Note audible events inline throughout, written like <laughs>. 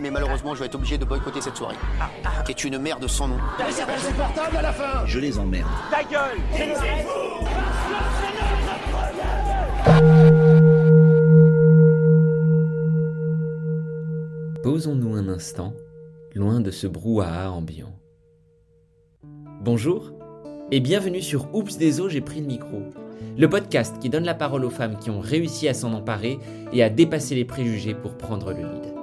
Mais malheureusement, je vais être obligé de boycotter cette soirée. Qui est une merde sans nom. insupportable à la fin Je les emmerde. Ta gueule Posons-nous un instant, loin de ce brouhaha ambiant. Bonjour et bienvenue sur Oups des eaux, j'ai pris le micro. Le podcast qui donne la parole aux femmes qui ont réussi à s'en emparer et à dépasser les préjugés pour prendre le lead.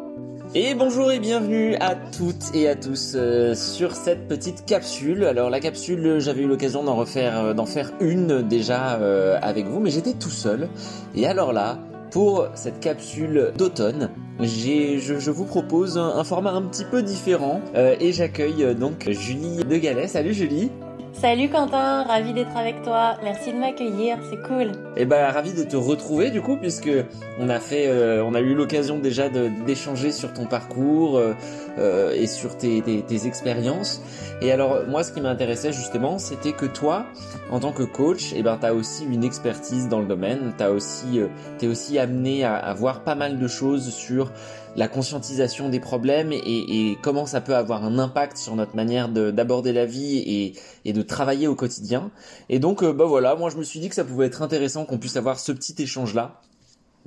Et bonjour et bienvenue à toutes et à tous euh, sur cette petite capsule. Alors la capsule, j'avais eu l'occasion d'en refaire, euh, d'en faire une déjà euh, avec vous, mais j'étais tout seul. Et alors là, pour cette capsule d'automne, je, vous propose un, un, format un petit peu différent et j'accueille donc Julie de Galet. Salut Julie Salut Quentin, ravi d'être avec toi. Merci de m'accueillir, c'est cool. Eh ben ravi de te retrouver du coup puisque on a fait, euh, on a eu l'occasion déjà d'échanger sur ton parcours euh, euh, et sur tes, tes, tes expériences. Et alors moi ce qui m'intéressait justement c'était que toi en tant que coach, eh ben t'as aussi une expertise dans le domaine. T'as aussi, euh, t'es aussi amené à, à voir pas mal de choses sur la conscientisation des problèmes et, et, comment ça peut avoir un impact sur notre manière d'aborder la vie et, de travailler au quotidien. Et donc, euh, bah voilà, moi je me suis dit que ça pouvait être intéressant qu'on puisse avoir ce petit échange là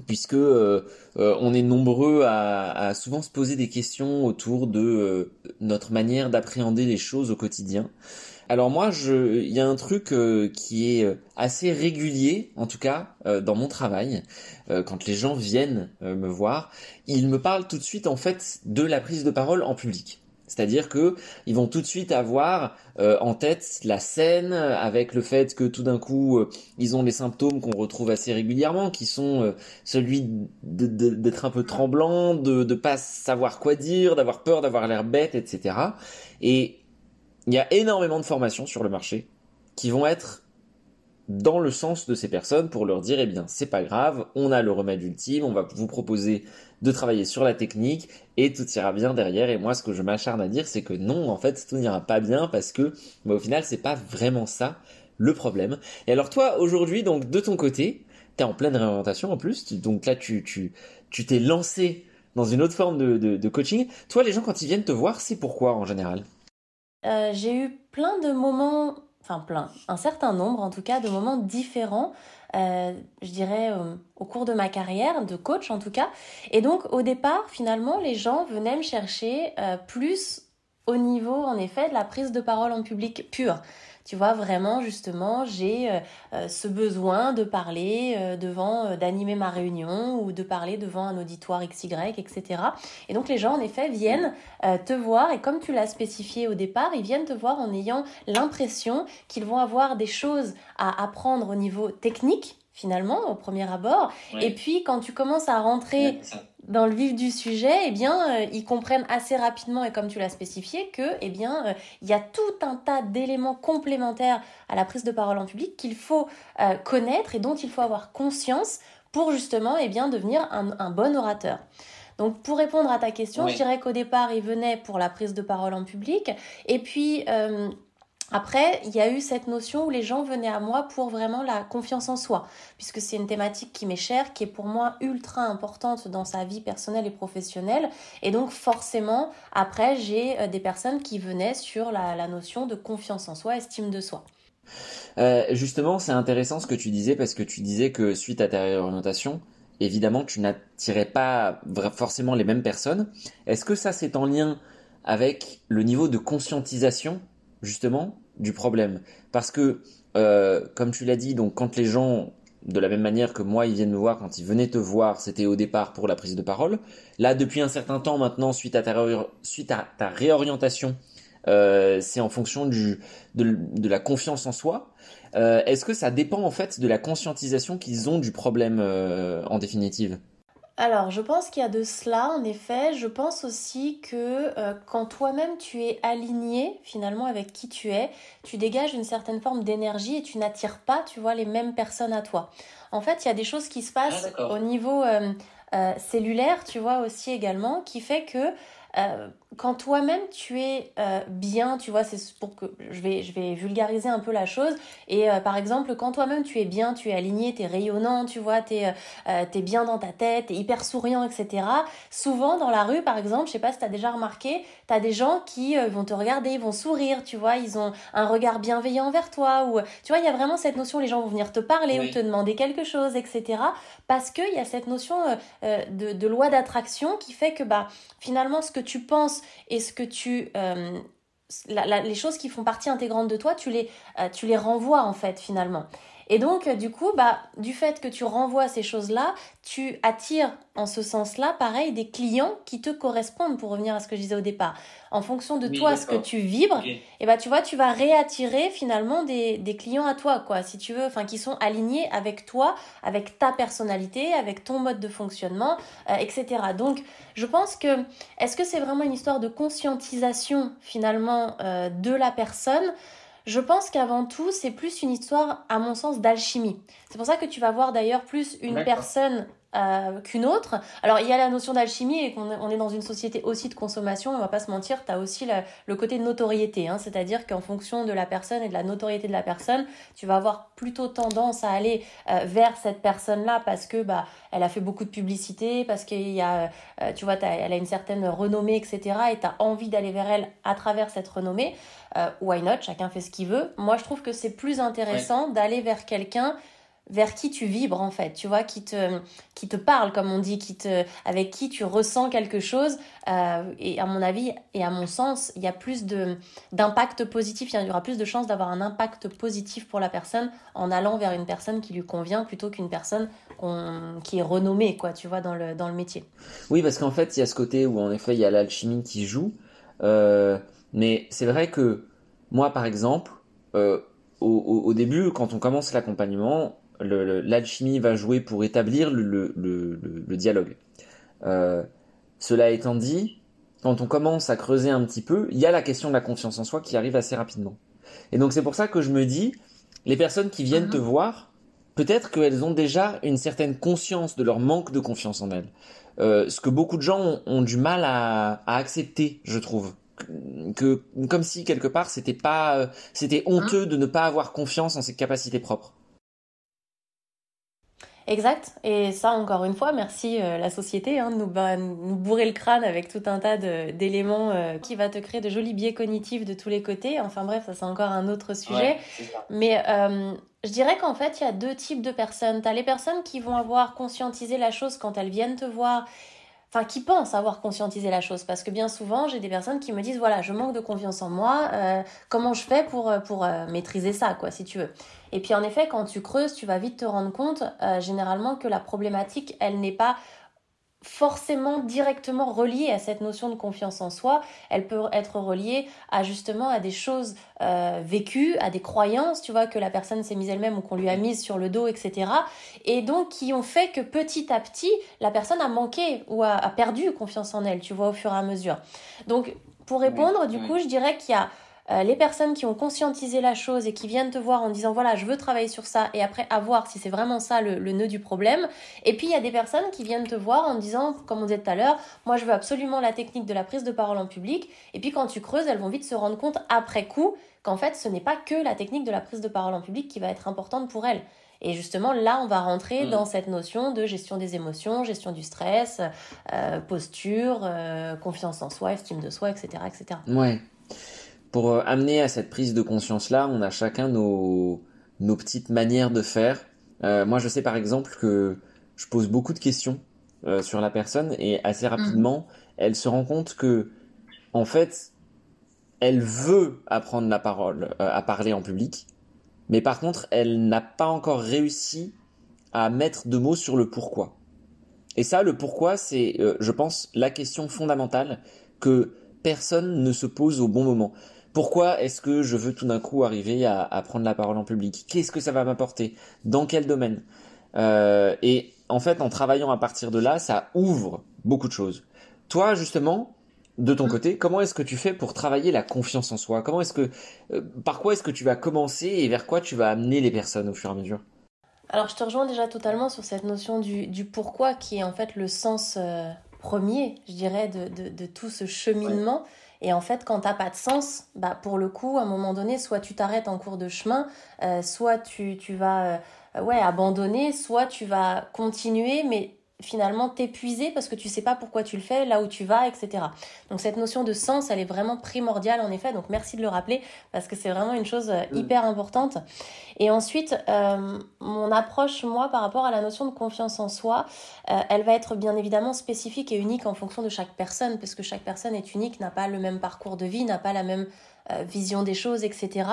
puisque euh, euh, on est nombreux à, souvent se poser des questions autour de notre manière d'appréhender les choses au quotidien. Alors moi, il y a un truc euh, qui est euh, assez régulier, en tout cas euh, dans mon travail, quand les gens viennent me voir, ils me parlent tout de suite en fait de la prise de parole en public. C'est-à-dire que ils vont tout de suite avoir en tête la scène avec le fait que tout d'un coup ils ont les symptômes qu'on retrouve assez régulièrement, qui sont celui d'être un peu tremblant, de ne pas savoir quoi dire, d'avoir peur, d'avoir l'air bête, etc. Et il y a énormément de formations sur le marché qui vont être dans le sens de ces personnes pour leur dire eh bien c'est pas grave, on a le remède ultime, on va vous proposer de travailler sur la technique et tout ira bien derrière et moi ce que je m'acharne à dire c'est que non en fait tout n'ira pas bien parce que au final c'est pas vraiment ça le problème. Et alors toi aujourd'hui donc de ton côté, tu en pleine réorientation en plus, donc là tu tu tu t'es lancé dans une autre forme de coaching. Toi les gens quand ils viennent te voir, c'est pourquoi en général? Euh, j'ai eu plein de moments, enfin plein, un certain nombre en tout cas, de moments différents, euh, je dirais euh, au cours de ma carrière, de coach en tout cas. Et donc au départ, finalement, les gens venaient me chercher plus au niveau, en effet, de la prise de parole en public pure. Tu vois, vraiment, justement, j'ai euh, euh, ce besoin de parler euh, devant, d'animer ma réunion ou de parler devant un auditoire XY, etc. Et donc, les gens, en effet, viennent te voir et comme tu l'as spécifié au départ, ils viennent te voir en ayant l'impression qu'ils vont avoir des choses à apprendre au niveau technique finalement au premier abord. Et puis quand tu commences à rentrer dans le vif du sujet, eh bien, euh, ils comprennent assez rapidement et comme tu l'as spécifié que, eh bien, euh, il y a tout un tas d'éléments complémentaires à la prise de parole en public qu'il faut euh, connaître et dont il faut avoir conscience pour justement, eh bien, devenir un, bon orateur. Donc pour répondre à ta question, je dirais qu'au départ, ils venaient pour la prise de parole en public et puis après, il y a eu cette notion où les gens venaient à moi pour vraiment la confiance en soi, puisque c'est une thématique qui m'est chère, qui est pour moi ultra importante dans sa vie personnelle et professionnelle. Et donc forcément, après, j'ai euh, des personnes qui venaient sur la, notion de confiance en soi, estime de soi. Euh, justement, c'est intéressant ce que tu disais, parce que tu disais que suite à ta réorientation, évidemment, tu n'attirais pas forcément les mêmes personnes. Est-ce que ça, c'est en lien avec le niveau de conscientisation justement du problème. Parce que, euh, comme tu l'as dit, donc quand les gens, de la même manière que moi, ils viennent me voir, quand ils venaient te voir, c'était au départ pour la prise de parole. Là, depuis un certain temps maintenant, suite à ta, réorientation, euh, c'est en fonction de, la confiance en soi. Euh, est-ce que ça dépend en fait de la conscientisation qu'ils ont du problème en définitive? Alors, je pense qu'il y a de cela, en effet. Je pense aussi que euh, quand toi-même tu es aligné finalement avec qui tu es, tu dégages une certaine forme d'énergie et tu n'attires pas, tu vois, les mêmes personnes à toi. En fait, il y a des choses qui se passent ah, au niveau euh, euh, cellulaire, tu vois, aussi également, qui fait que euh, quand toi-même tu es euh, bien, tu vois, c'est pour que je vais, je vais vulgariser un peu la chose. Et euh, par exemple, quand toi-même tu es bien, tu es aligné, tu es rayonnant, tu vois, tu es, es, bien dans ta tête, tu es hyper souriant, etc. Souvent dans la rue, par exemple, je sais pas si tu as déjà remarqué, tu as des gens qui vont te regarder, ils vont sourire, tu vois, ils ont un regard bienveillant envers toi. Ou tu vois, il y a vraiment cette notion, les gens vont venir te parler ou te demander quelque chose, etc. Parce qu'il y a cette notion de, de loi d'attraction qui fait que bah, finalement, ce que tu penses et ce que tu... Euh, les choses qui font partie intégrante de toi, tu les, euh, tu les renvoies en fait finalement. Et donc, euh, du coup, bah, du fait que tu renvoies ces choses-là, tu attires en ce sens-là, pareil, des clients qui te correspondent, pour revenir à ce que je disais au départ. En fonction de toi, ce que tu vibres, et eh bah, tu vois, tu vas réattirer finalement des, des clients à toi, quoi, si tu veux, enfin, qui sont alignés avec toi, avec ta personnalité, avec ton mode de fonctionnement, euh, etc. Donc, je pense que, est-ce que c'est vraiment une histoire de conscientisation finalement euh, de la personne je pense qu'avant tout, c'est plus une histoire, à mon sens, d'alchimie. C'est pour ça que tu vas voir d'ailleurs plus une personne euh, qu'une autre. Alors il y a la notion d'alchimie et qu'on on est dans une société aussi de consommation, on va pas se mentir, tu as aussi le côté de notoriété, hein, c'est-à-dire qu'en fonction de la personne et de la notoriété de la personne, tu vas avoir plutôt tendance à aller euh, vers cette personne-là parce que bah elle a fait beaucoup de publicité, parce qu'il y a, euh, tu vois, elle a une certaine renommée, etc. et tu as envie d'aller vers elle à travers cette renommée. why not? Chacun fait ce qu'il veut. Moi je trouve que c'est plus intéressant d'aller vers quelqu'un vers qui tu vibres en fait, tu vois, qui te, qui te parle comme on dit, qui te, avec qui tu ressens quelque chose. Euh, et à mon avis et à mon sens, il y a plus d'impact positif, il y aura plus de chances d'avoir un impact positif pour la personne en allant vers une personne qui lui convient plutôt qu'une personne qui est renommée, quoi, tu vois, dans le, dans le métier. Oui, parce qu'en fait, il y a ce côté où en effet, il y a l'alchimie qui joue. Euh, mais c'est vrai que moi, par exemple, euh, au, début, quand on commence l'accompagnement, l'alchimie va jouer pour établir le, dialogue. Euh, cela étant dit, quand on commence à creuser un petit peu, il y a la question de la confiance en soi qui arrive assez rapidement. Et donc c'est pour ça que je me dis, les personnes qui viennent te mhm. voir, peut-être qu'elles ont déjà une certaine conscience de leur manque de confiance en elles. Euh, ce que beaucoup de gens ont, du mal à, accepter, je trouve. Que, comme si quelque part c'était pas, euh, c'était honteux de ne pas avoir confiance en ses capacités propres. Exact. Et ça, encore une fois, merci euh, la société hein, de nous, nous, bourrer le crâne avec tout un tas d'éléments euh, qui va te créer de jolis biais cognitifs de tous les côtés. Enfin bref, ça c'est encore un autre sujet. Mais euh, je dirais qu'en fait, il y a deux types de personnes. Tu as les personnes qui vont avoir conscientisé la chose quand elles viennent te voir enfin qui pensent avoir conscientisé la chose. Parce que bien souvent j'ai des personnes qui me disent voilà je manque de confiance en moi euh, comment je fais pour euh, pour euh, maîtriser ça quoi si tu veux. Et puis en effet quand tu creuses tu vas vite te rendre compte généralement que la problématique elle n'est pas forcément directement reliée à cette notion de confiance en soi. Elle peut être reliée à justement à des choses euh, vécues, à des croyances, tu vois, que la personne s'est mise elle-même ou qu'on lui a mise sur le dos, etc. Et donc qui ont fait que petit à petit, la personne a manqué ou a, perdu confiance en elle, tu vois, au fur et à mesure. Donc pour répondre, du coup, je dirais qu'il y a euh, les personnes qui ont conscientisé la chose et qui viennent te voir en disant voilà je veux travailler sur ça et après à voir si c'est vraiment ça le, nœud du problème et puis il y a des personnes qui viennent te voir en disant comme on disait tout à l'heure moi je veux absolument la technique de la prise de parole en public et puis quand tu creuses elles vont vite se rendre compte après coup qu'en fait ce n'est pas que la technique de la prise de parole en public qui va être importante pour elles et justement, là, on va rentrer mm. dans cette notion de gestion des émotions, gestion du stress, euh, posture, euh, confiance en soi, estime de soi, etc. etc. Ouais pour euh, amener à cette prise de conscience-là, on a chacun nos, nos petites manières de faire. Euh, moi, je sais par exemple que je pose beaucoup de questions euh, sur la personne et assez mhm. rapidement, elle se rend compte que, en fait, elle veut apprendre la parole, à parler en public, mais par contre, elle n'a pas encore réussi à mettre de mots sur le pourquoi. Et ça, le pourquoi, c'est, je pense, la question fondamentale que personne ne se pose au bon moment. Pourquoi est-ce que je veux tout d'un coup arriver à, prendre la parole en public? Qu'est-ce que ça va m'apporter? Dans quel domaine? Euh, Et en fait, en travaillant à partir de là, ça ouvre beaucoup de choses. Toi, justement, de ton côté, comment est-ce que tu fais pour travailler la confiance en soi? Comment est-ce que, euh, par quoi est-ce que tu vas commencer et vers quoi tu vas amener les personnes au fur et à mesure? Alors, je te rejoins déjà totalement sur cette notion du, pourquoi qui est en fait le sens. Euh, premier, je dirais, de, de, tout ce cheminement. Et en fait, quand t'as pas de sens, bah pour le coup, à un moment donné, soit tu t'arrêtes en cours de chemin, euh, soit tu, tu vas euh, ouais abandonner, soit tu vas continuer, mais finalement t'épuiser parce que tu sais pas pourquoi tu le fais, là où tu vas, etc. Donc cette notion de sens, elle est vraiment primordiale en effet. Donc merci de le rappeler parce que c'est vraiment une chose euh, mm. hyper importante. Et ensuite, euh, mon approche moi par rapport à la notion de confiance en soi, euh, elle va être bien évidemment spécifique et unique en fonction de chaque personne parce que chaque personne est unique, n'a pas le même parcours de vie, n'a pas la même vision des choses, etc.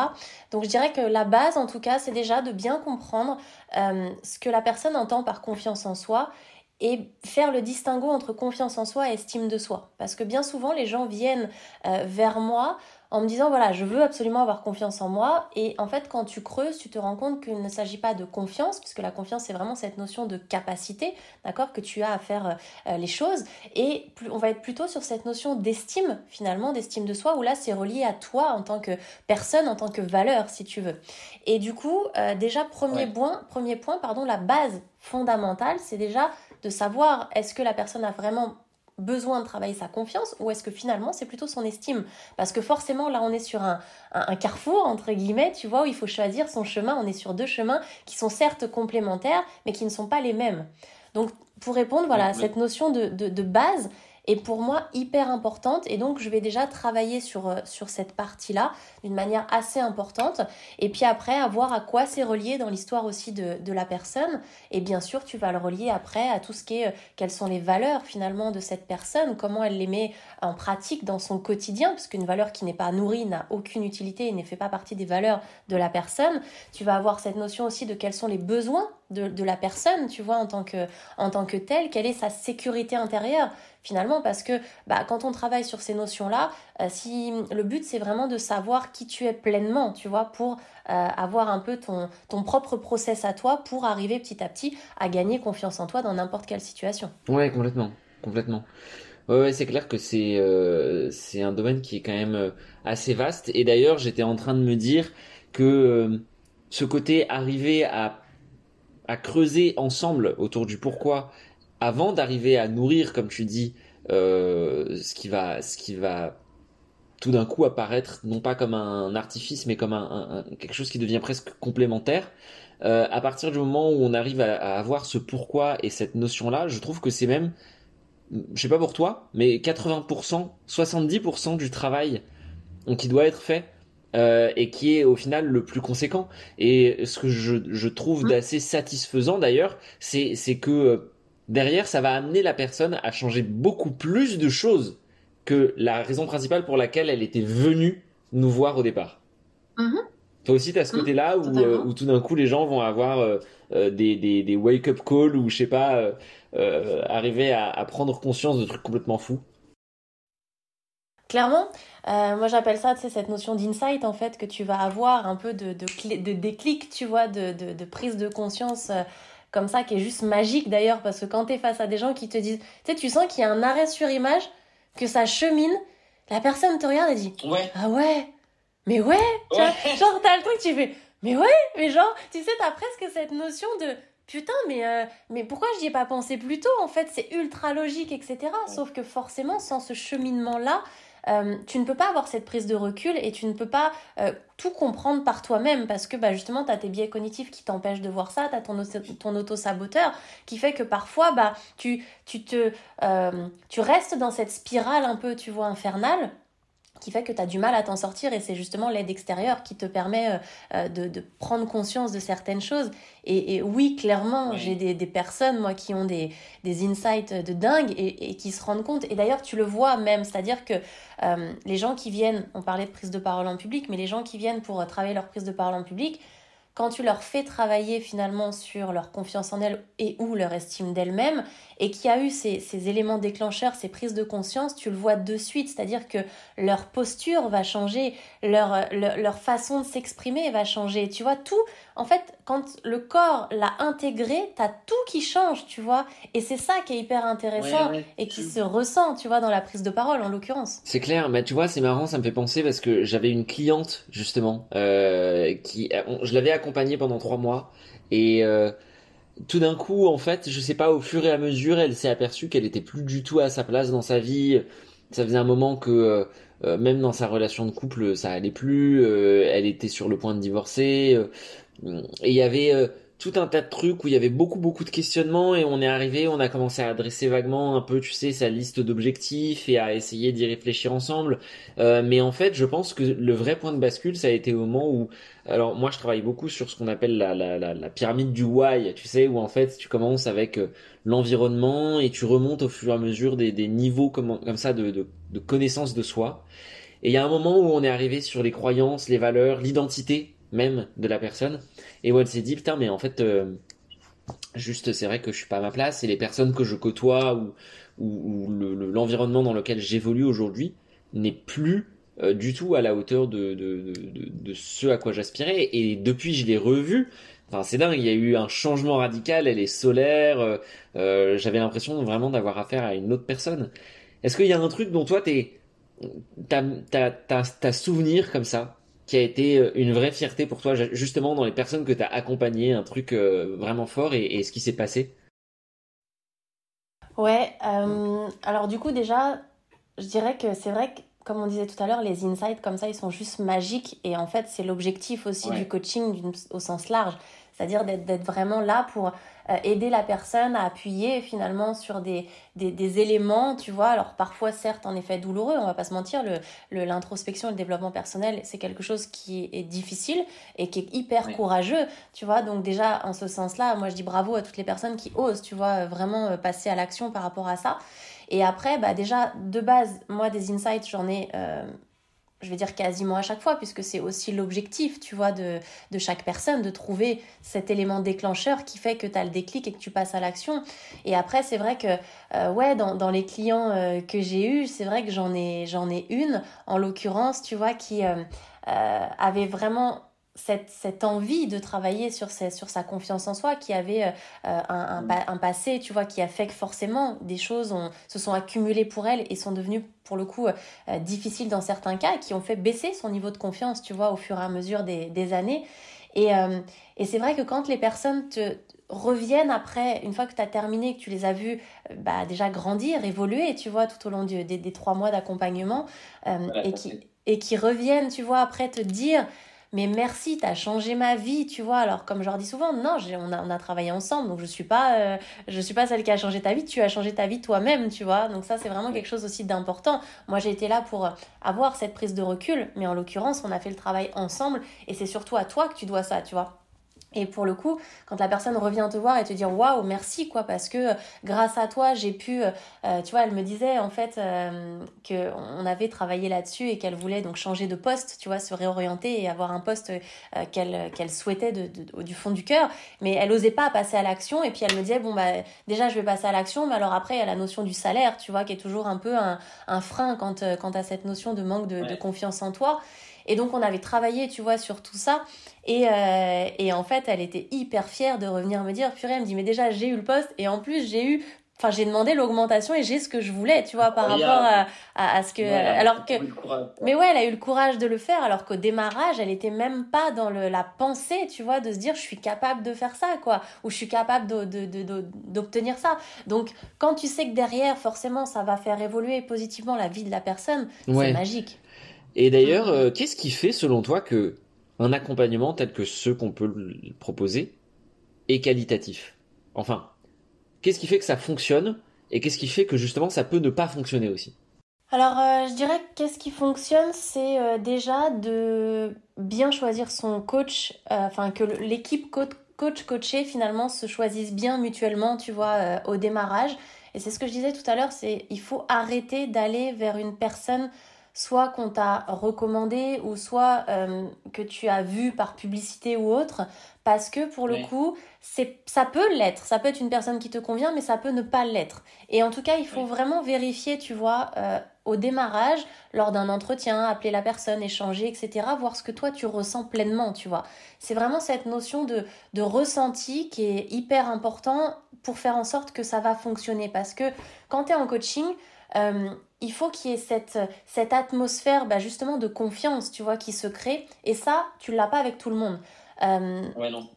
Donc je dirais que la base, en tout cas, c'est déjà de bien comprendre ce que la personne entend par confiance en soi et faire le distinguo entre confiance en soi et estime de soi. Parce que bien souvent, les gens viennent euh, vers moi en me disant, voilà, je veux absolument avoir confiance en moi. Et en fait, quand tu creuses, tu te rends compte qu'il ne s'agit pas de confiance, puisque la confiance, c'est vraiment cette notion de capacité, d'accord, que tu as à faire euh, les choses. Et on va être plutôt sur cette notion d'estime, finalement, d'estime de soi, où là, c'est relié à toi en tant que personne, en tant que valeur, si tu veux. Et du coup, euh, déjà, premier, point, premier point, pardon, la base fondamentale, c'est déjà de savoir est-ce que la personne a vraiment besoin de travailler sa confiance ou est-ce que finalement c'est plutôt son estime? Parce que forcément là on est sur un, carrefour entre guillemets, tu vois, où il faut choisir son chemin, on est sur deux chemins qui sont certes complémentaires mais qui ne sont pas les mêmes. Donc pour répondre voilà, à cette notion de, de base, est pour moi hyper importante. Et donc je vais déjà travailler sur, euh, sur cette partie-là d'une manière assez importante. Et puis après à voir à quoi c'est relié dans l'histoire aussi de, de, la personne. Et bien sûr tu vas le relier après à tout ce qui est euh, quelles sont les valeurs finalement de cette personne, comment elle les met en pratique dans son quotidien. Parce qu'une valeur qui n'est pas nourrie n'a aucune utilité et ne fait pas partie des valeurs de la personne. Tu vas avoir cette notion aussi de quels sont les besoins de, de la personne, tu vois, en tant que, en tant que telle, quelle est sa sécurité intérieure finalement parce que bah, quand on travaille sur ces notions-là, euh, si le but c'est vraiment de savoir qui tu es pleinement, tu vois, pour euh, avoir un peu ton, ton propre process à toi pour arriver petit à petit à gagner confiance en toi dans n'importe quelle situation. Ouais, complètement, complètement. Ouais, c'est clair que c'est euh, c'est un domaine qui est quand même assez vaste. Et d'ailleurs, j'étais en train de me dire que ce côté arriver à à creuser ensemble autour du pourquoi avant d'arriver à nourrir, comme tu dis, euh, ce qui va, ce qui va tout d'un coup apparaître non pas comme un artifice, mais comme un, quelque chose qui devient presque complémentaire. Euh, à partir du moment où on arrive à, avoir ce pourquoi et cette notion-là, je trouve que c'est même, je sais pas pour toi, mais 80%, 70% du travail qui doit être fait euh, et qui est au final le plus conséquent. Et ce que je, je trouve mmh. d'assez satisfaisant d'ailleurs, c'est que derrière, ça va amener la personne à changer beaucoup plus de choses que la raison principale pour laquelle elle était venue nous voir au départ. Mm-hmm. Toi aussi, tu as ce mm-hmm. côté-là euh, où, tout d'un coup, les gens vont avoir euh, euh, des, wake-up calls ou, je sais pas, arriver à, prendre conscience de trucs complètement fous? Clairement, moi j'appelle ça, cette notion d'insight en fait que tu vas avoir, un peu de, de, déclic, tu vois, de, de, prise de conscience comme ça qui est juste magique d'ailleurs parce que quand tu es face à des gens qui te disent, tu sais, tu sens qu'il y a un arrêt sur image, que ça chemine, la personne te regarde et dit, ouais. ah ouais, mais ouais, <laughs> genre t'as le truc, tu fais, mais ouais, mais genre, tu sais, t'as presque cette notion de, putain, mais, euh, mais pourquoi j'y ai pas pensé plus tôt En fait, c'est ultra logique, etc. Sauf que forcément, sans ce cheminement-là, euh, tu ne peux pas avoir cette prise de recul et tu ne peux pas euh, tout comprendre par toi-même parce que bah, justement, tu as tes biais cognitifs qui t'empêchent de voir ça, tu as ton, ton auto-saboteur qui fait que parfois, bah, tu, tu, te, euh, tu restes dans cette spirale un peu, tu vois, infernale qui fait que tu as du mal à t'en sortir et c'est justement l'aide extérieure qui te permet euh, euh, de, de, prendre conscience de certaines choses. Et, et oui, clairement, j'ai des, des, personnes, moi, qui ont des, des insights de dingue et, et, qui se rendent compte. Et d'ailleurs, tu le vois même, c'est-à-dire que euh, les gens qui viennent, on parlait de prise de parole en public, mais les gens qui viennent pour travailler leur prise de parole en public, quand tu leur fais travailler finalement sur leur confiance en elles et ou leur estime d'elles-mêmes, et qu'il y a eu ces, ces, éléments déclencheurs, ces prises de conscience, tu le vois de suite, c'est-à-dire que leur posture va changer, leur, leur, façon de s'exprimer va changer, tu vois, tout, en fait, quand le corps l'a intégré, t'as tout qui change, tu vois, et c'est ça qui est hyper intéressant et qui se ressent, tu vois, dans la prise de parole en l'occurrence. C'est clair, mais tu vois, c'est marrant, ça me fait penser parce que j'avais une cliente justement euh, qui, je l'avais accompagnée pendant trois mois et euh, tout d'un coup, en fait, je sais pas, au fur et à mesure, elle s'est aperçue qu'elle était plus du tout à sa place dans sa vie. Ça faisait un moment que euh, même dans sa relation de couple, ça allait plus. elle était sur le point de divorcer. et il y avait tout un tas de trucs où il y avait beaucoup beaucoup de questionnements et on est arrivé, on a commencé à adresser vaguement un peu, tu sais, sa liste d'objectifs et à essayer d'y réfléchir ensemble. Euh, mais en fait, je pense que le vrai point de bascule, ça a été au moment où, alors moi, je travaille beaucoup sur ce qu'on appelle la, la, la, la, pyramide du why, tu sais, où en fait, tu commences avec euh, l'environnement et tu remontes au fur et à mesure des, des niveaux comme, comme ça de, de, de connaissance de soi. Et il y a un moment où on est arrivé sur les croyances, les valeurs, l'identité même de la personne. Et où elle s'est dit putain mais en fait euh, juste c'est vrai que je suis pas à ma place et les personnes que je côtoie ou, ou, l'environnement dans lequel j'évolue aujourd'hui n'est plus euh, du tout à la hauteur de, de, de, de ce à quoi j'aspirais. Et depuis je l'ai revu. Enfin, c'est dingue, il y a eu un changement radical, elle est solaire, euh, j'avais l'impression vraiment d'avoir affaire à une autre personne. Est-ce qu'il y a un truc dont toi, t'es, t'as, t'as, t'as souvenir comme ça? Qui a été euh, une vraie fierté pour toi, justement dans les personnes que tu as accompagnées, un truc euh, vraiment fort et, ce qui s'est passé? Ouais, euh, alors du coup déjà, je dirais que c'est vrai que comme on disait tout à l'heure, les insights comme ça, ils sont juste magiques et en fait c'est l'objectif aussi du coaching au sens large, c'est-à-dire d'être vraiment là pour euh, aider la personne à appuyer finalement sur des, des, des, éléments, tu vois. Alors parfois, certes, en effet, douloureux, on va pas se mentir, l'introspection le, le développement personnel, c'est quelque chose qui est difficile et qui est hyper courageux, tu vois. Donc déjà, en ce sens-là, moi, je dis bravo à toutes les personnes qui osent, tu vois, vraiment euh, passer à l'action par rapport à ça. Et après, bah déjà, de base, moi, des insights, j'en ai... Euh, je vais dire quasiment à chaque fois, puisque c'est aussi l'objectif, tu vois, de, de, chaque personne, de trouver cet élément déclencheur qui fait que tu as le déclic et que tu passes à l'action. Et après, c'est vrai que, euh, ouais, dans, dans, les clients euh, que j'ai eus, c'est vrai que j'en ai, j'en ai une, en l'occurrence, tu vois, qui euh, avait vraiment cette, cette, envie de travailler sur, sur sa confiance en soi, qui avait euh, un, un, un, passé, tu vois, qui a fait que forcément des choses ont, se sont accumulées pour elle et sont devenues pour le coup euh, difficiles dans certains cas, qui ont fait baisser son niveau de confiance, tu vois, au fur et à mesure des, des années. Et, euh, et c'est vrai que quand les personnes te reviennent après, une fois que tu as terminé, que tu les as vues bah, déjà grandir, évoluer, tu vois, tout au long des, des, trois mois d'accompagnement, et, qui, et qui reviennent, tu vois, après te dire mais merci, t'as changé ma vie, tu vois. Alors, comme je leur dis souvent, non, on a, travaillé ensemble, donc je suis euh, suis pas celle qui a changé ta vie, tu as changé ta vie toi-même, tu vois. Donc ça, c'est vraiment quelque chose aussi d'important. Moi, j'ai été là pour avoir cette prise de recul, mais en l'occurrence, on a fait le travail ensemble, et c'est surtout à toi que tu dois ça, tu vois. Et pour le coup, quand la personne revient te voir et te dire waouh, merci quoi, parce que euh, grâce à toi, j'ai pu, euh, euh, tu vois, elle me disait en fait euh, qu'on avait travaillé là-dessus et qu'elle voulait donc changer de poste, tu vois, se réorienter et avoir un poste qu'elle qu'elle souhaitait de, de, du fond du cœur, mais elle osait pas passer à l'action. Et puis elle me disait bon bah déjà je vais passer à l'action, mais alors après il y a la notion du salaire, tu vois, qui est toujours un peu un, un frein quand à cette notion de manque de, de confiance en toi. Et donc on avait travaillé, tu vois, sur tout ça. Et, euh, et en fait, elle était hyper fière de revenir me dire, purée, elle me dit, mais déjà, j'ai eu le poste et en plus, j'ai eu enfin j'ai demandé l'augmentation et j'ai ce que je voulais tu vois par rapport à, à, ce que alors que mais ouais elle a eu le courage de le faire alors qu'au démarrage elle était même pas dans le, la pensée tu vois de se dire je suis capable de faire ça quoi. Ou je suis capable d'obtenir de, de, de, ça. Donc quand tu sais que derrière forcément ça va faire évoluer positivement la vie de la personne c'est magique et d'ailleurs, euh, qu'est-ce qui fait, selon toi, que un accompagnement tel que ceux qu'on peut proposer est qualitatif? Enfin, qu'est-ce qui fait que ça fonctionne et qu'est-ce qui fait que justement ça peut ne pas fonctionner aussi? Alors, euh, je dirais que qu'est-ce qui fonctionne, c'est euh, déjà de bien choisir son coach, enfin que l'équipe coach, coach coaché finalement se choisisse bien mutuellement, tu vois, au démarrage. Et c'est ce que je disais tout à l'heure, c'est il faut arrêter d'aller vers une personne soit qu'on t'a recommandé ou soit euh, que tu as vu par publicité ou autre, parce que pour le coup, c'est ça peut l'être, ça peut être une personne qui te convient, mais ça peut ne pas l'être. Et en tout cas, il faut vraiment vérifier, tu vois, euh, au démarrage, lors d'un entretien, appeler la personne, échanger, etc., voir ce que toi tu ressens pleinement, tu vois. C'est vraiment cette notion de, de ressenti qui est hyper important pour faire en sorte que ça va fonctionner, parce que quand tu es en coaching, euh, il faut qu'il y ait cette, cette atmosphère bah, justement de confiance, tu vois, qui se crée. Et ça, tu l'as pas avec tout le monde. Euh,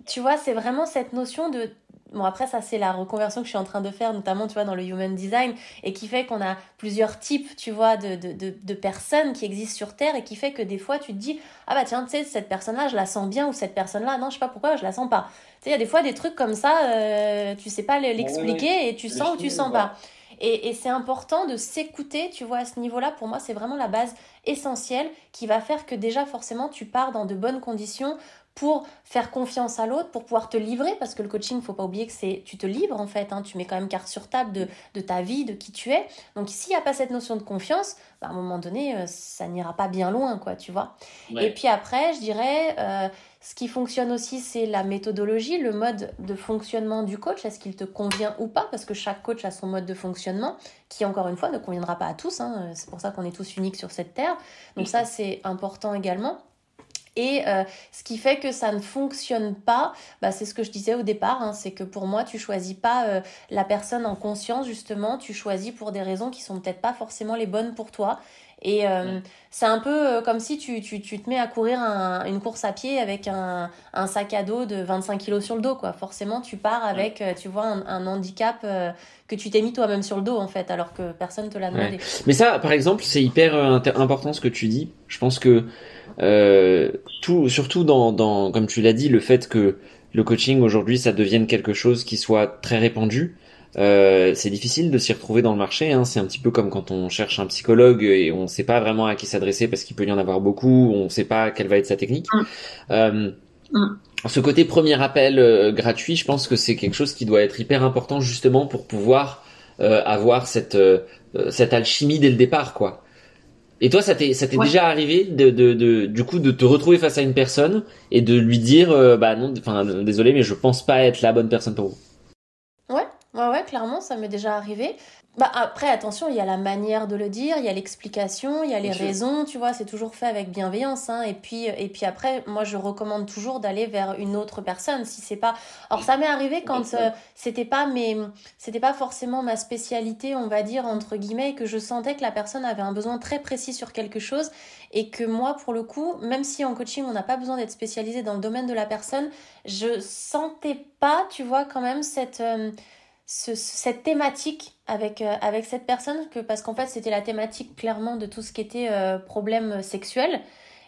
Tu vois, c'est vraiment cette notion de Bon, après, ça, c'est la reconversion que je suis en train de faire, notamment, tu vois, dans le human design, et qui fait qu'on a plusieurs types, tu vois, de, de, de, de, personnes qui existent sur Terre, et qui fait que des fois, tu te dis, ah bah tiens, tu sais, cette personne-là, je la sens bien, ou cette personne-là, non, je sais pas pourquoi, je la sens pas. Tu sais, il y a des fois des trucs comme ça, euh, tu sais pas l'expliquer, et tu sens ou tu sens pas. Et, et c'est important de s'écouter, tu vois, à ce niveau-là, pour moi, c'est vraiment la base essentielle qui va faire que déjà, forcément, tu pars dans de bonnes conditions pour faire confiance à l'autre, pour pouvoir te livrer, parce que le coaching, faut pas oublier que c'est tu te livres en fait, hein, tu mets quand même carte sur table de, de ta vie, de qui tu es. Donc s'il n'y a pas cette notion de confiance, bah, à un moment donné, euh, ça n'ira pas bien loin, quoi, tu vois. Et puis après, je dirais, euh, ce qui fonctionne aussi, c'est la méthodologie, le mode de fonctionnement du coach. Est-ce qu'il te convient ou pas? Parce que chaque coach a son mode de fonctionnement, qui encore une fois ne conviendra pas à tous. Hein. C'est pour ça qu'on est tous uniques sur cette terre. Donc ça, c'est important également. Et euh, ce qui fait que ça ne fonctionne pas, bah, c'est ce que je disais au départ, hein, c'est que pour moi, tu choisis pas euh, la personne en conscience, justement, tu choisis pour des raisons qui sont peut-être pas forcément les bonnes pour toi. Et euh, c'est un peu comme si tu, tu, tu, te mets à courir un, une course à pied avec un, un, sac à dos de 25 kilos sur le dos, quoi. Forcément, tu pars avec, tu vois, un, un handicap que tu t'es mis toi-même sur le dos, en fait, alors que personne te l'a demandé. Mais ça, par exemple, c'est hyper important ce que tu dis. Je pense que euh, tout, surtout dans, dans, comme tu l'as dit, le fait que le coaching aujourd'hui ça devienne quelque chose qui soit très répandu. Euh, c'est difficile de s'y retrouver dans le marché. Hein. C'est un petit peu comme quand on cherche un psychologue et on ne sait pas vraiment à qui s'adresser parce qu'il peut y en avoir beaucoup. On ne sait pas quelle va être sa technique. Mm. Euh, mm. Ce côté premier appel euh, gratuit, je pense que c'est quelque chose qui doit être hyper important justement pour pouvoir avoir cette cette alchimie dès le départ, quoi. Et toi, ça t'est, ça t'est déjà arrivé de, de, de, du coup, de te retrouver face à une personne et de lui dire, bah non, enfin, désolé, mais je pense pas être la bonne personne pour vous? Ouais, ouais, clairement, ça m'est déjà arrivé. Bah après, attention, il y a la manière de le dire, il y a l'explication, il y a les raisons, tu vois, c'est toujours fait avec bienveillance. Hein, et, puis, et puis après, moi, je recommande toujours d'aller vers une autre personne si c'est pas. Alors, ça m'est arrivé quand euh, c'était pas mais c'était pas forcément ma spécialité, on va dire, entre guillemets, et que je sentais que la personne avait un besoin très précis sur quelque chose et que moi, pour le coup, même si en coaching, on n'a pas besoin d'être spécialisé dans le domaine de la personne, je sentais pas, tu vois, quand même cette. Euh, cette thématique avec, euh, avec cette personne, que, parce qu'en fait c'était la thématique clairement de tout ce qui était euh, problème sexuel.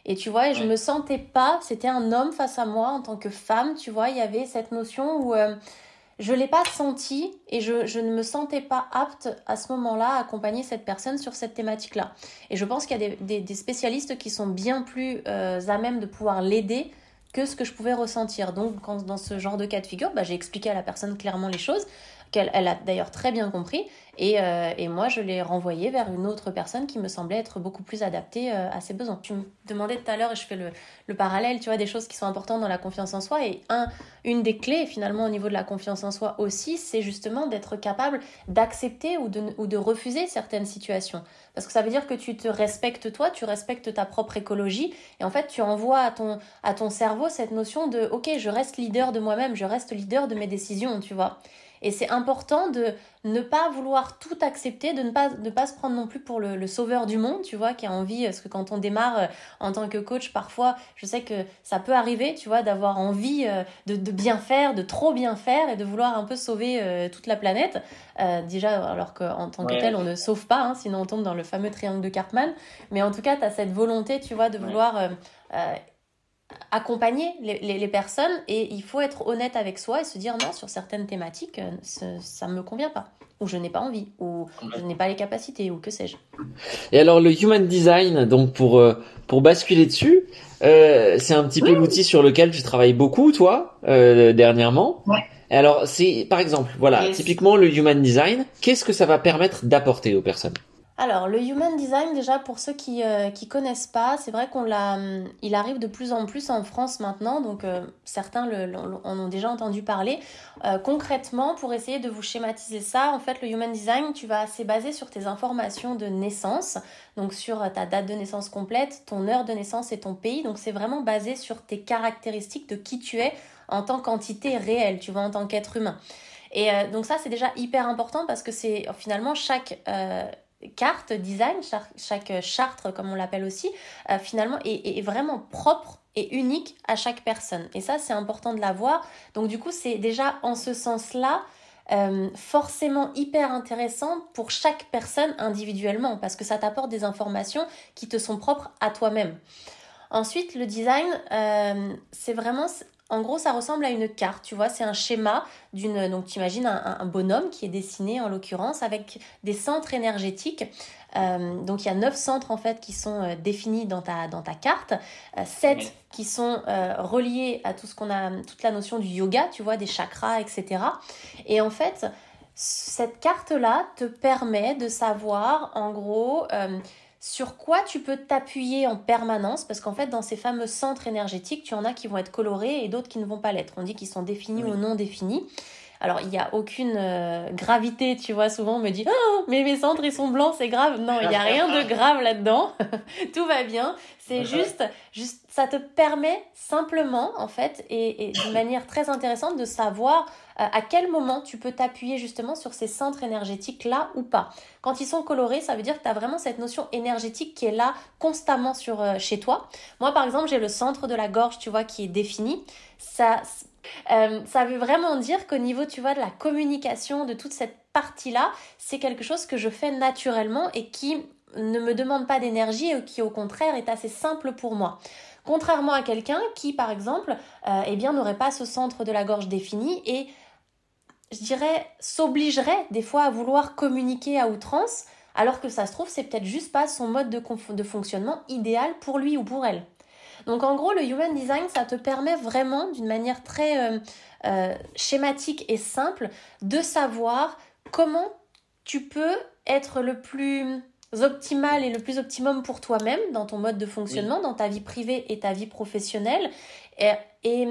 Et tu vois, je me sentais pas, c'était un homme face à moi en tant que femme, tu vois, il y avait cette notion où euh, je l'ai pas senti et je, je, ne me sentais pas apte à ce moment-là à accompagner cette personne sur cette thématique-là. Et je pense qu'il y a des, des, des, spécialistes qui sont bien plus à même de pouvoir l'aider que ce que je pouvais ressentir. Donc, quand, dans ce genre de cas de figure, bah, j'ai expliqué à la personne clairement les choses qu'elle elle a d'ailleurs très bien compris. Et, euh, et moi, je l'ai renvoyée vers une autre personne qui me semblait être beaucoup plus adaptée euh, à ses besoins. Tu me demandais tout à l'heure, et je fais le, le, parallèle, tu vois, des choses qui sont importantes dans la confiance en soi. Et un, une des clés, finalement, au niveau de la confiance en soi aussi, c'est justement d'être capable d'accepter ou de, ou de refuser certaines situations. Parce que ça veut dire que tu te respectes toi, tu respectes ta propre écologie. Et en fait, tu envoies à ton, à ton cerveau cette notion de, OK, je reste leader de moi-même, je reste leader de mes décisions, tu vois. Et c'est important de ne pas vouloir tout accepter, de ne pas, de pas se prendre non plus pour le, le, sauveur du monde, tu vois, qui a envie, parce que quand on démarre euh, en tant que coach, parfois, je sais que ça peut arriver, tu vois, d'avoir envie euh, de, de, bien faire, de trop bien faire et de vouloir un peu sauver euh, toute la planète. Euh, déjà, alors qu'en tant que tel, on ne sauve pas, hein, sinon on tombe dans le fameux triangle de Cartman. Mais en tout cas, tu as cette volonté, tu vois, de vouloir accompagner les, les, les, personnes et il faut être honnête avec soi et se dire non, sur certaines thématiques, euh, ça ne me convient pas, ou je n'ai pas envie, ou je n'ai pas les capacités, ou que sais-je. Et alors le Human Design, donc pour, euh, pour basculer dessus, euh, c'est un petit peu l'outil sur lequel tu travailles beaucoup, toi, euh, dernièrement. Ouais. Alors c'est, par exemple, voilà, yes. typiquement le Human Design, qu'est-ce que ça va permettre d'apporter aux personnes? Alors, le human design, déjà pour ceux qui euh, qui connaissent pas, c'est vrai qu'on l'a, hum, il arrive de plus en plus en France maintenant, donc euh, certains le, en ont déjà entendu parler. Euh, concrètement, pour essayer de vous schématiser ça, en fait, le human design, tu vas se baser sur tes informations de naissance, donc sur ta date de naissance complète, ton heure de naissance et ton pays. Donc, c'est vraiment basé sur tes caractéristiques de qui tu es en tant qu'entité réelle, tu vois, en tant qu'être humain. Et euh, donc ça, c'est déjà hyper important parce que c'est finalement chaque euh, carte design, chaque, charte comme on l'appelle aussi, euh, finalement est, vraiment propre est unique à chaque personne. Et ça, c'est important de l'avoir. Donc du coup, c'est déjà en ce sens-là euh, forcément hyper intéressant pour chaque personne individuellement parce que ça t'apporte des informations qui te sont propres à toi-même. Ensuite, le design, euh, c'est vraiment en gros, ça ressemble à une carte, tu vois, c'est un schéma d'une... Donc, tu imagines un, bonhomme qui est dessiné, en l'occurrence, avec des centres énergétiques. Euh, donc, il y a neuf centres, en fait, qui sont euh, définis dans ta, dans ta carte. Euh, sept qui sont reliés à tout ce qu'on a... toute la notion du yoga, tu vois, des chakras, etc. Et en fait, cette carte-là te permet de savoir, en gros sur quoi tu peux t'appuyer en permanence, parce qu'en fait, dans ces fameux centres énergétiques, tu en as qui vont être colorés et d'autres qui ne vont pas l'être. On dit qu'ils sont définis ou non définis. Alors, il n'y a aucune euh, gravité, tu vois. Souvent, on me dit oh, mais mes centres, ils sont blancs, c'est grave. Non, il n'y a rien de grave là-dedans. <laughs> Tout va bien. C'est juste, juste, ça te permet simplement, en fait, et, et d'une <coughs> manière très intéressante, de savoir euh, à quel moment tu peux t'appuyer justement sur ces centres énergétiques là ou pas. Quand ils sont colorés, ça veut dire que tu as vraiment cette notion énergétique qui est là constamment sur, euh, chez toi. Moi, par exemple, j'ai le centre de la gorge, tu vois, qui est défini. Ça, euh, ça veut vraiment dire qu'au niveau, tu vois, de la communication, de toute cette partie-là, c'est quelque chose que je fais naturellement et qui ne me demande pas d'énergie et qui, au contraire, est assez simple pour moi. Contrairement à quelqu'un qui, par exemple, eh bien, n'aurait pas ce centre de la gorge défini et je dirais, s'obligerait des fois à vouloir communiquer à outrance, alors que ça se trouve, c'est peut-être juste pas son mode de, de fonctionnement idéal pour lui ou pour elle. Donc en gros, le Human Design, ça te permet vraiment, d'une manière très euh, euh, schématique et simple, de savoir comment tu peux être le plus optimal et le plus optimum pour toi-même dans ton mode de fonctionnement, dans ta vie privée et ta vie professionnelle. Et, et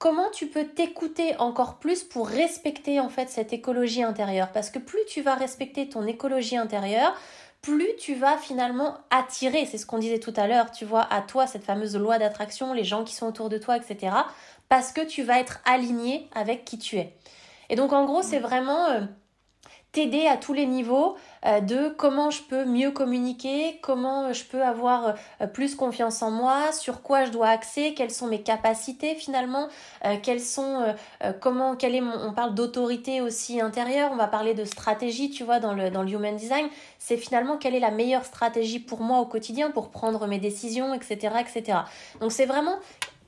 comment tu peux t'écouter encore plus pour respecter en fait cette écologie intérieure parce que plus tu vas respecter ton écologie intérieure plus tu vas finalement attirer, c'est ce qu'on disait tout à l'heure, tu vois, à toi cette fameuse loi d'attraction, les gens qui sont autour de toi, etc. Parce que tu vas être aligné avec qui tu es. Et donc en gros, c'est vraiment euh, t'aider à tous les niveaux euh, de comment je peux mieux communiquer, comment je peux avoir euh, plus confiance en moi, sur quoi je dois axer, quelles sont mes capacités finalement, euh, quelles sont comment quel est mon on parle d'autorité aussi intérieure, on va parler de stratégie, tu vois dans le dans le human design, c'est finalement quelle est la meilleure stratégie pour moi au quotidien pour prendre mes décisions, etc., etc. Donc c'est vraiment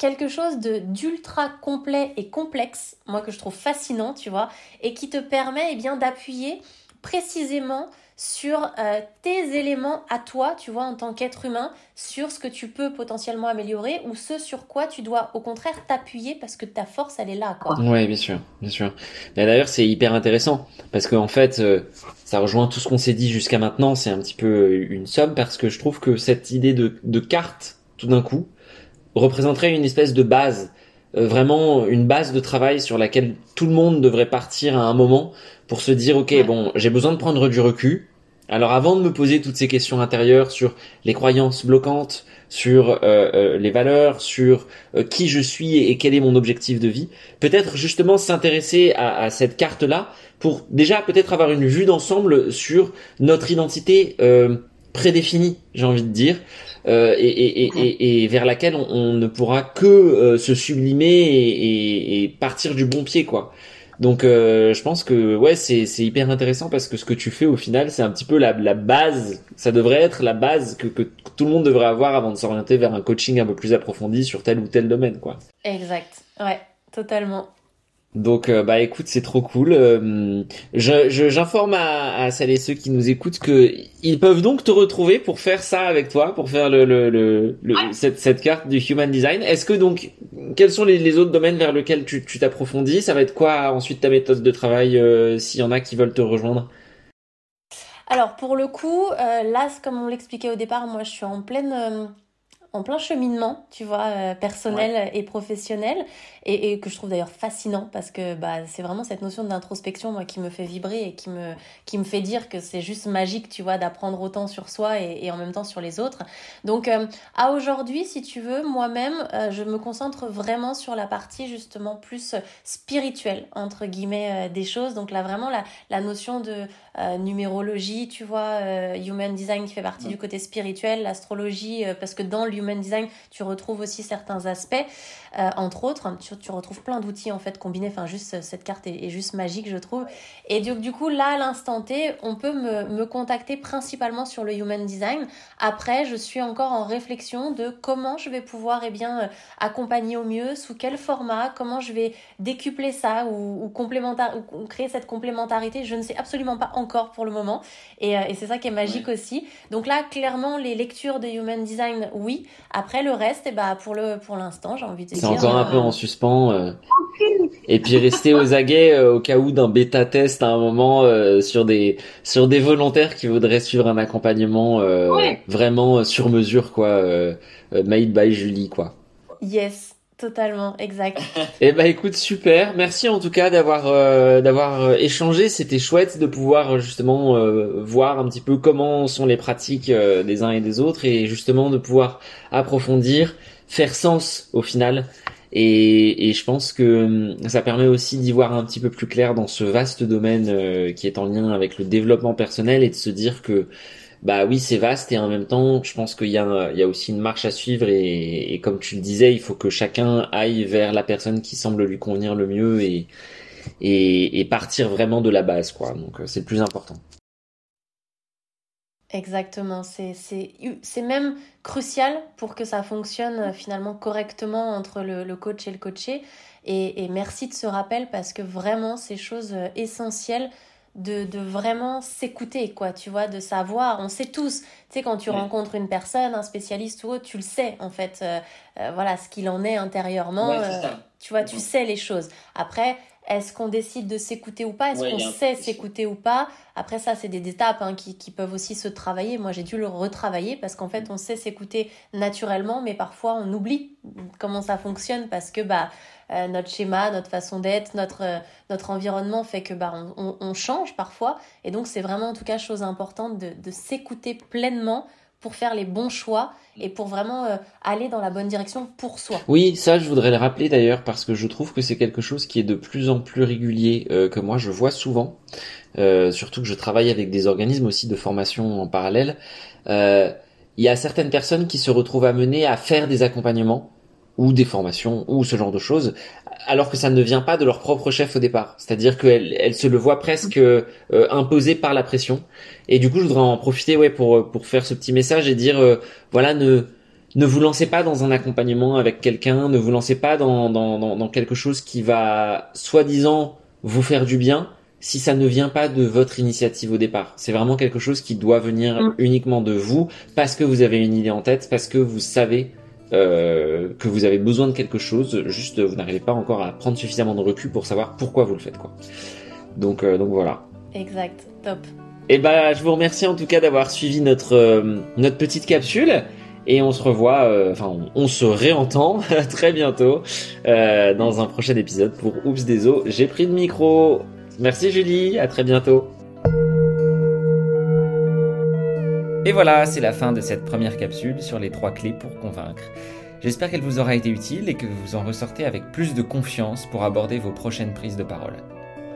quelque chose de d'ultra complet et complexe, moi que je trouve fascinant, tu vois, et qui te permet eh bien d'appuyer précisément sur euh, tes éléments à toi, tu vois, en tant qu'être humain, sur ce que tu peux potentiellement améliorer ou ce sur quoi tu dois au contraire t'appuyer parce que ta force, elle est là, quoi. Ouais, bien sûr, bien sûr. D'ailleurs, c'est hyper intéressant parce qu'en en fait, euh, ça rejoint tout ce qu'on s'est dit jusqu'à maintenant. C'est un petit peu une somme parce que je trouve que cette idée de, de carte, tout d'un coup, représenterait une espèce de base, euh, vraiment une base de travail sur laquelle tout le monde devrait partir à un moment pour se dire ok bon j'ai besoin de prendre du recul. Alors avant de me poser toutes ces questions intérieures sur les croyances bloquantes, sur euh, euh, les valeurs, sur qui je suis et, quel est mon objectif de vie, peut-être justement s'intéresser à, à, cette carte-là pour déjà peut-être avoir une vue d'ensemble sur notre identité prédéfinie, j'ai envie de dire, euh, et, vers laquelle on, ne pourra que euh, se sublimer et, partir du bon pied, quoi. Donc, euh, je pense que ouais, c'est hyper intéressant parce que ce que tu fais au final, c'est un petit peu la, la base. Ça devrait être la base que, que tout le monde devrait avoir avant de s'orienter vers un coaching un peu plus approfondi sur tel ou tel domaine, quoi. Exact. Ouais, totalement. Donc euh, bah écoute c'est trop cool. Euh, j'informe à, à, celles et ceux qui nous écoutent que ils peuvent donc te retrouver pour faire ça avec toi, pour faire le, le, le, cette, cette, carte du human design. Est-ce que donc quels sont les, les, autres domaines vers lesquels tu t'approfondis? Ça va être quoi ensuite ta méthode de travail euh, s'il y en a qui veulent te rejoindre? Alors pour le coup là comme on l'expliquait au départ, moi je suis en pleine en plein cheminement, tu vois, euh, personnel et professionnel, et, que je trouve d'ailleurs fascinant parce que bah, c'est vraiment cette notion d'introspection moi qui me fait vibrer et qui me, qui me fait dire que c'est juste magique, tu vois, d'apprendre autant sur soi et, en même temps sur les autres. Donc euh, à aujourd'hui, si tu veux, moi-même, euh, je me concentre vraiment sur la partie justement plus spirituelle, entre guillemets, des choses. Donc là, vraiment, la, la notion de numérologie, tu vois, human design qui fait partie du côté spirituel, l'astrologie, parce que dans le Human Design, tu retrouves aussi certains aspects, euh, entre autres. Tu, tu, retrouves plein d'outils en fait combinés. Enfin, juste cette carte est, juste magique, je trouve. Et du, du coup, là, à l'instant T, on peut me, me contacter principalement sur le Human Design. Après, je suis encore en réflexion de comment je vais pouvoir eh bien, euh, accompagner au mieux, sous quel format, comment je vais décupler ça ou, ou, complémentaire, ou créer cette complémentarité. Je ne sais absolument pas encore pour le moment. Et, euh, et c'est ça qui est magique aussi. Donc là, clairement, les lectures de Human Design, oui. Après, le reste, eh ben, pour le pour l'instant, j'ai envie de dire. C'est encore un peu en suspens. Euh... Et puis rester aux aguets euh, au cas où d'un bêta test à un moment euh, sur des sur des volontaires qui voudraient suivre un accompagnement vraiment sur mesure quoi, made by Julie quoi. Yes. Totalement, exact. <laughs> Eh ben écoute, super. Merci en tout cas d'avoir euh, d'avoir euh, échangé. C'était chouette de pouvoir justement euh, voir un petit peu comment sont les pratiques des uns et des autres et justement de pouvoir approfondir, faire sens au final. Et, et je pense que hum, ça permet aussi d'y voir un petit peu plus clair dans ce vaste domaine qui est en lien avec le développement personnel et de se dire que bah oui, c'est vaste et en même temps, je pense qu'il y y a aussi une marche à suivre et, comme tu le disais, il faut que chacun aille vers la personne qui semble lui convenir le mieux et, et, partir vraiment de la base, quoi. Donc euh, c'est le plus important. Exactement, c'est, c'est, c'est même crucial pour que ça fonctionne euh, finalement correctement entre le, coach et le coaché. Et, merci de ce rappel parce que vraiment, ces choses euh, essentielles de, de vraiment s'écouter, quoi, tu vois, de savoir. On sait tous, tu sais, quand tu rencontres une personne, un spécialiste ou autre, tu le sais, en fait, euh, euh, voilà, ce qu'il en est intérieurement. Euh, tu vois, tu sais les choses. Après, est-ce qu'on décide de s'écouter ou pas? Est-ce qu'on sait s'écouter ou pas? Après ça, c'est des étapes hein, qui, qui, peuvent aussi se travailler. Moi, j'ai dû le retravailler parce qu'en fait, on sait s'écouter naturellement, mais parfois on oublie comment ça fonctionne parce que bah euh, notre schéma, notre façon d'être, notre, euh, notre environnement fait que bah, on, on, change parfois. Et donc, c'est vraiment en tout cas chose importante de, de s'écouter pleinement pour faire les bons choix et pour vraiment euh, aller dans la bonne direction pour soi. Oui, ça je voudrais le rappeler d'ailleurs parce que je trouve que c'est quelque chose qui est de plus en plus régulier euh, que moi je vois souvent, euh, surtout que je travaille avec des organismes aussi de formation en parallèle. Il y a certaines personnes qui se retrouvent amenées à faire des accompagnements ou des formations ou ce genre de choses alors que ça ne vient pas de leur propre chef au départ. C'est-à-dire qu'elle elle se le voit presque euh, imposé par la pression. Et du coup, je voudrais en profiter ouais pour pour faire ce petit message et dire euh, voilà ne ne vous lancez pas dans un accompagnement avec quelqu'un, ne vous lancez pas dans, dans, dans, dans quelque chose qui va soi-disant vous faire du bien si ça ne vient pas de votre initiative au départ. C'est vraiment quelque chose qui doit venir mm. uniquement de vous parce que vous avez une idée en tête, parce que vous savez euh, que vous avez besoin de quelque chose, juste vous n'arrivez pas encore à prendre suffisamment de recul pour savoir pourquoi vous le faites quoi. Donc euh, donc voilà. Exact, top. Et eh bah je vous remercie en tout cas d'avoir suivi notre euh, notre petite capsule et on se revoit, enfin on, on, se réentend <laughs> très bientôt dans un prochain épisode pour Oups des eaux. J'ai pris le micro. Merci Julie, à très bientôt. Et voilà, c'est la fin de cette première capsule sur les trois clés pour convaincre. J'espère qu'elle vous aura été utile et que vous en ressortez avec plus de confiance pour aborder vos prochaines prises de parole.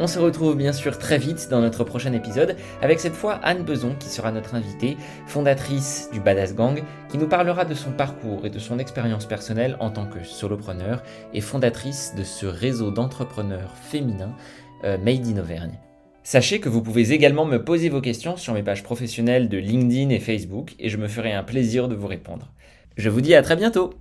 On se retrouve bien sûr très vite dans notre prochain épisode avec cette fois Anne Beson qui sera notre invitée, fondatrice du Badass Gang, qui nous parlera de son parcours et de son expérience personnelle en tant que solopreneur et fondatrice de ce réseau d'entrepreneurs féminins euh, Made in Auvergne. Sachez que vous pouvez également me poser vos questions sur mes pages professionnelles de LinkedIn et Facebook et je me ferai un plaisir de vous répondre. Je vous dis à très bientôt